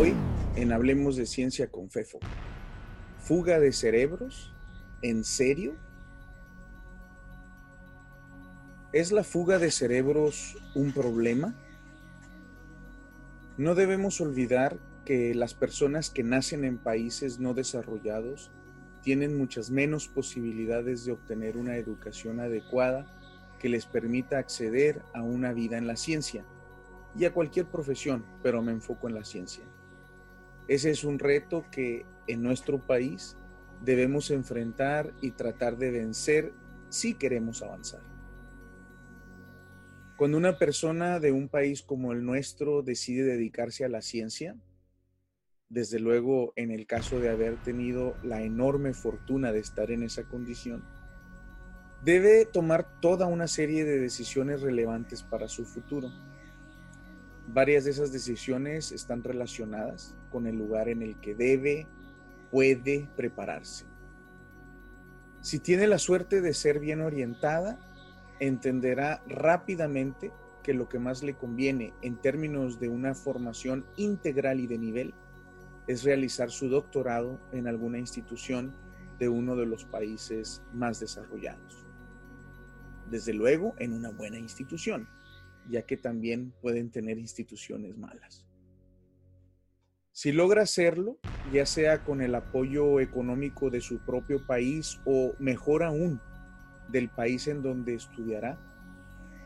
Hoy en Hablemos de Ciencia con Fefo. ¿Fuga de cerebros? ¿En serio? ¿Es la fuga de cerebros un problema? No debemos olvidar que las personas que nacen en países no desarrollados tienen muchas menos posibilidades de obtener una educación adecuada que les permita acceder a una vida en la ciencia y a cualquier profesión, pero me enfoco en la ciencia. Ese es un reto que en nuestro país debemos enfrentar y tratar de vencer si queremos avanzar. Cuando una persona de un país como el nuestro decide dedicarse a la ciencia, desde luego en el caso de haber tenido la enorme fortuna de estar en esa condición, debe tomar toda una serie de decisiones relevantes para su futuro. Varias de esas decisiones están relacionadas con el lugar en el que debe, puede prepararse. Si tiene la suerte de ser bien orientada, entenderá rápidamente que lo que más le conviene en términos de una formación integral y de nivel es realizar su doctorado en alguna institución de uno de los países más desarrollados. Desde luego, en una buena institución, ya que también pueden tener instituciones malas. Si logra hacerlo, ya sea con el apoyo económico de su propio país o mejor aún, del país en donde estudiará,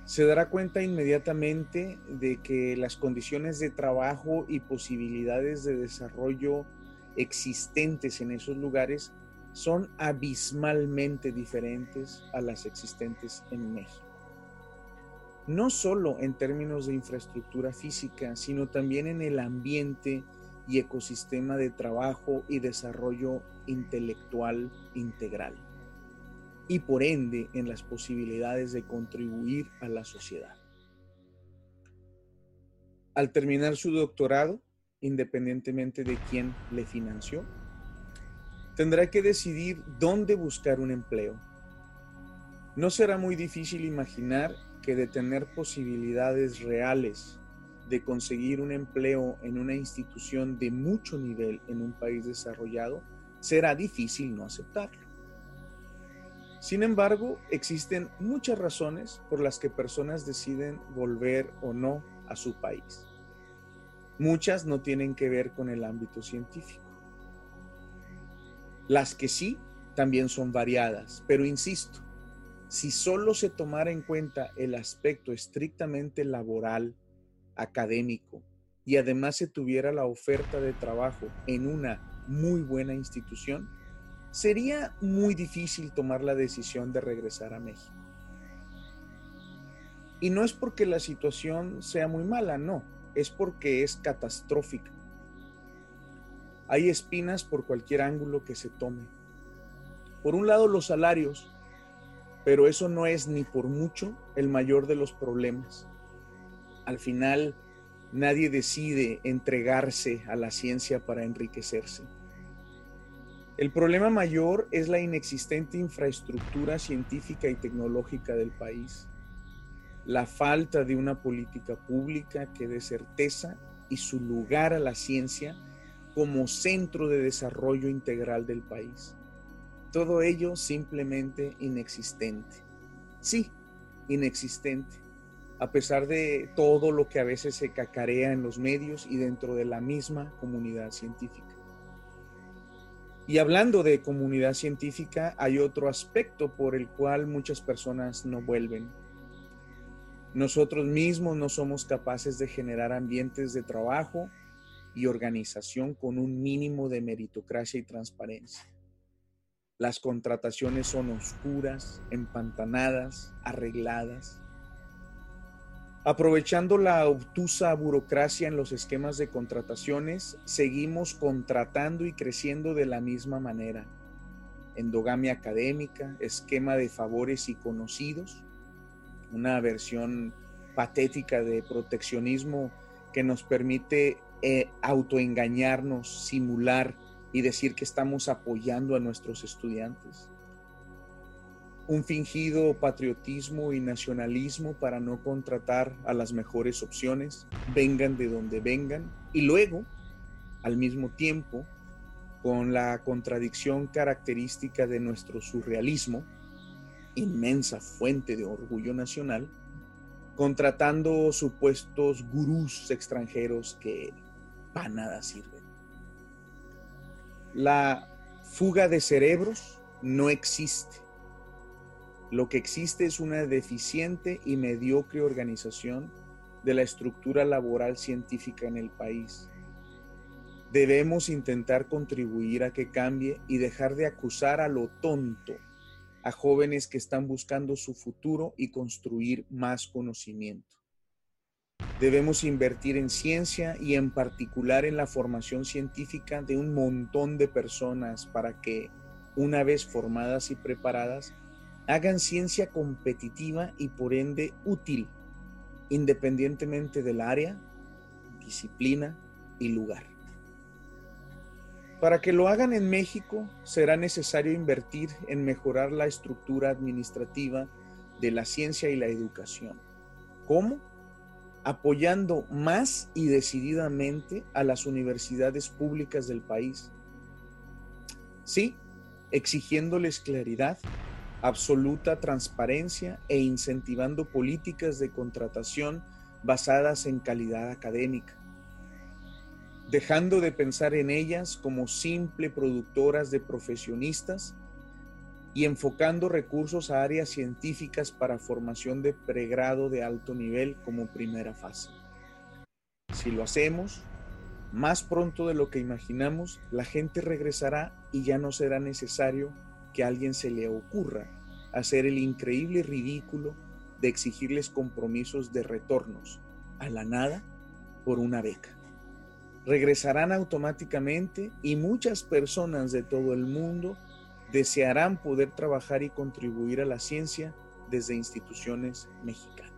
se dará cuenta inmediatamente de que las condiciones de trabajo y posibilidades de desarrollo existentes en esos lugares son abismalmente diferentes a las existentes en México. No solo en términos de infraestructura física, sino también en el ambiente y ecosistema de trabajo y desarrollo intelectual integral y por ende en las posibilidades de contribuir a la sociedad. Al terminar su doctorado, independientemente de quién le financió, tendrá que decidir dónde buscar un empleo. No será muy difícil imaginar que de tener posibilidades reales de conseguir un empleo en una institución de mucho nivel en un país desarrollado, será difícil no aceptarlo. Sin embargo, existen muchas razones por las que personas deciden volver o no a su país. Muchas no tienen que ver con el ámbito científico. Las que sí también son variadas, pero insisto, si solo se tomara en cuenta el aspecto estrictamente laboral, académico, y además se tuviera la oferta de trabajo en una muy buena institución, sería muy difícil tomar la decisión de regresar a México. Y no es porque la situación sea muy mala, no, es porque es catastrófica. Hay espinas por cualquier ángulo que se tome. Por un lado los salarios, pero eso no es ni por mucho el mayor de los problemas. Al final, nadie decide entregarse a la ciencia para enriquecerse. El problema mayor es la inexistente infraestructura científica y tecnológica del país, la falta de una política pública que dé certeza y su lugar a la ciencia como centro de desarrollo integral del país. Todo ello simplemente inexistente. Sí, inexistente, a pesar de todo lo que a veces se cacarea en los medios y dentro de la misma comunidad científica. Y hablando de comunidad científica, hay otro aspecto por el cual muchas personas no vuelven. Nosotros mismos no somos capaces de generar ambientes de trabajo y organización con un mínimo de meritocracia y transparencia. Las contrataciones son oscuras, empantanadas, arregladas, Aprovechando la obtusa burocracia en los esquemas de contrataciones, seguimos contratando y creciendo de la misma manera. Endogamia académica, esquema de favores y conocidos, una versión patética de proteccionismo que nos permite eh, autoengañarnos, simular y decir que estamos apoyando a nuestros estudiantes un fingido patriotismo y nacionalismo para no contratar a las mejores opciones, vengan de donde vengan, y luego al mismo tiempo con la contradicción característica de nuestro surrealismo, inmensa fuente de orgullo nacional, contratando supuestos gurús extranjeros que para nada sirven. La fuga de cerebros no existe. Lo que existe es una deficiente y mediocre organización de la estructura laboral científica en el país. Debemos intentar contribuir a que cambie y dejar de acusar a lo tonto a jóvenes que están buscando su futuro y construir más conocimiento. Debemos invertir en ciencia y en particular en la formación científica de un montón de personas para que, una vez formadas y preparadas, hagan ciencia competitiva y por ende útil, independientemente del área, disciplina y lugar. Para que lo hagan en México, será necesario invertir en mejorar la estructura administrativa de la ciencia y la educación. ¿Cómo? Apoyando más y decididamente a las universidades públicas del país. Sí, exigiéndoles claridad, absoluta transparencia e incentivando políticas de contratación basadas en calidad académica dejando de pensar en ellas como simple productoras de profesionistas y enfocando recursos a áreas científicas para formación de pregrado de alto nivel como primera fase. Si lo hacemos, más pronto de lo que imaginamos, la gente regresará y ya no será necesario que a alguien se le ocurra hacer el increíble ridículo de exigirles compromisos de retornos a la nada por una beca regresarán automáticamente y muchas personas de todo el mundo desearán poder trabajar y contribuir a la ciencia desde instituciones mexicanas.